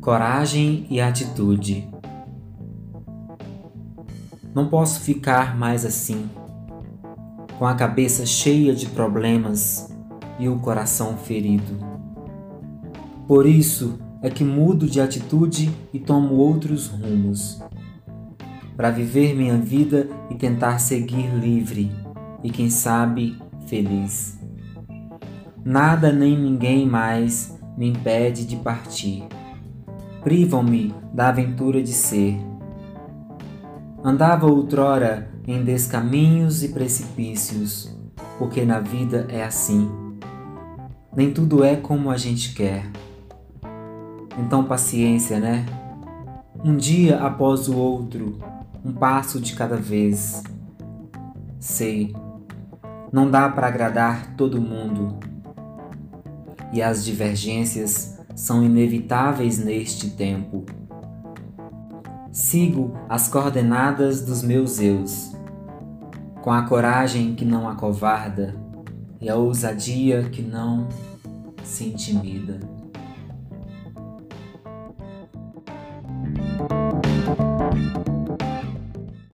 coragem e atitude. Não posso ficar mais assim, com a cabeça cheia de problemas e o coração ferido. Por isso é que mudo de atitude e tomo outros rumos, para viver minha vida e tentar seguir livre e, quem sabe, feliz. Nada nem ninguém mais me impede de partir privam-me da aventura de ser. Andava outrora em descaminhos e precipícios, porque na vida é assim. Nem tudo é como a gente quer. Então, paciência, né? Um dia após o outro, um passo de cada vez. Sei, não dá para agradar todo mundo. E as divergências são inevitáveis neste tempo. Sigo as coordenadas dos meus eus, com a coragem que não acovarda e a ousadia que não se intimida.